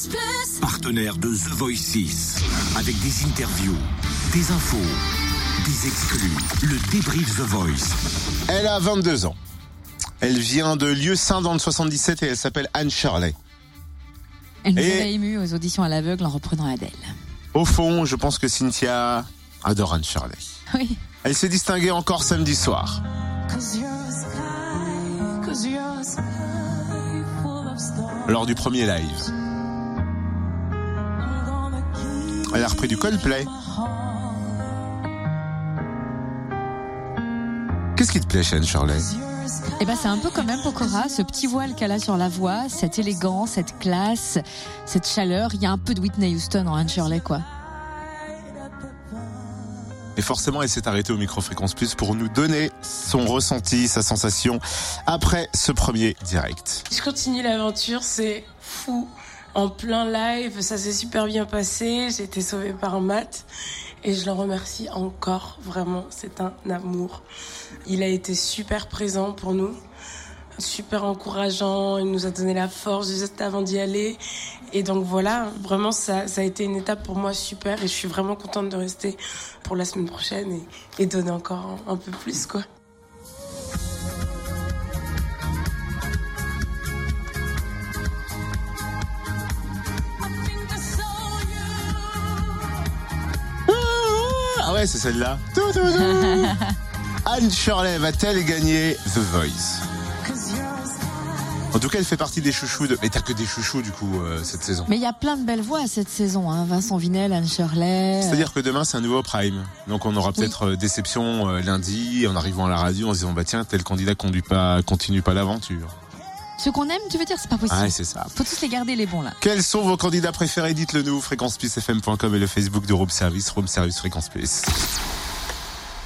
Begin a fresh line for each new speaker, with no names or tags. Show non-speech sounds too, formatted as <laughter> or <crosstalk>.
Fréquence Plus.
Partenaire de The Voice 6. Avec des interviews, des infos, des exclus. Le débrief The Voice.
Elle a 22 ans. Elle vient de Lieu-Saint dans le 77 et elle s'appelle Anne Shirley.
Elle nous
Et-
avait ému aux auditions à l'aveugle en reprenant Adèle.
Au fond, je pense que Cynthia adore Anne Shirley.
Oui.
Elle s'est distinguée encore samedi soir. Lors du premier live. Elle a repris du Coldplay. Qu'est-ce qui te plaît chez Anne Shirley?
Eh ben, c'est un peu comme même Pokora, ce petit voile qu'elle a sur la voix, cette élégance, cette classe, cette chaleur. Il y a un peu de Whitney Houston en Anne Shirley, quoi.
Et forcément, elle s'est arrêtée au micro-fréquence plus pour nous donner son ressenti, sa sensation après ce premier direct.
Je continue l'aventure, c'est fou. En plein live, ça s'est super bien passé. J'ai été sauvée par Matt et je le remercie encore. Vraiment, c'est un amour. Il a été super présent pour nous, super encourageant. Il nous a donné la force juste avant d'y aller. Et donc voilà, vraiment, ça, ça a été une étape pour moi super et je suis vraiment contente de rester pour la semaine prochaine et, et donner encore un, un peu plus, quoi.
Ah ouais, c'est celle-là. <laughs> Anne Shirley va-t-elle gagner The Voice En tout cas, elle fait partie des chouchous de... Mais t'as que des chouchous, du coup, euh, cette saison.
Mais il y a plein de belles voix cette saison. Hein. Vincent Vinel, Anne Shirley.
C'est-à-dire que demain, c'est un nouveau prime. Donc, on aura peut-être euh, déception euh, lundi, en arrivant à la radio, en se disant, bah tiens, tel candidat conduit pas, continue pas l'aventure.
Ceux qu'on aime, tu veux dire, c'est pas possible.
Ah, c'est ça.
Faut tous les garder, les bons, là.
Quels sont vos candidats préférés? Dites-le nous, fréquenceplusfm.com et le Facebook de Room Service, Room Service Fréquence Plus.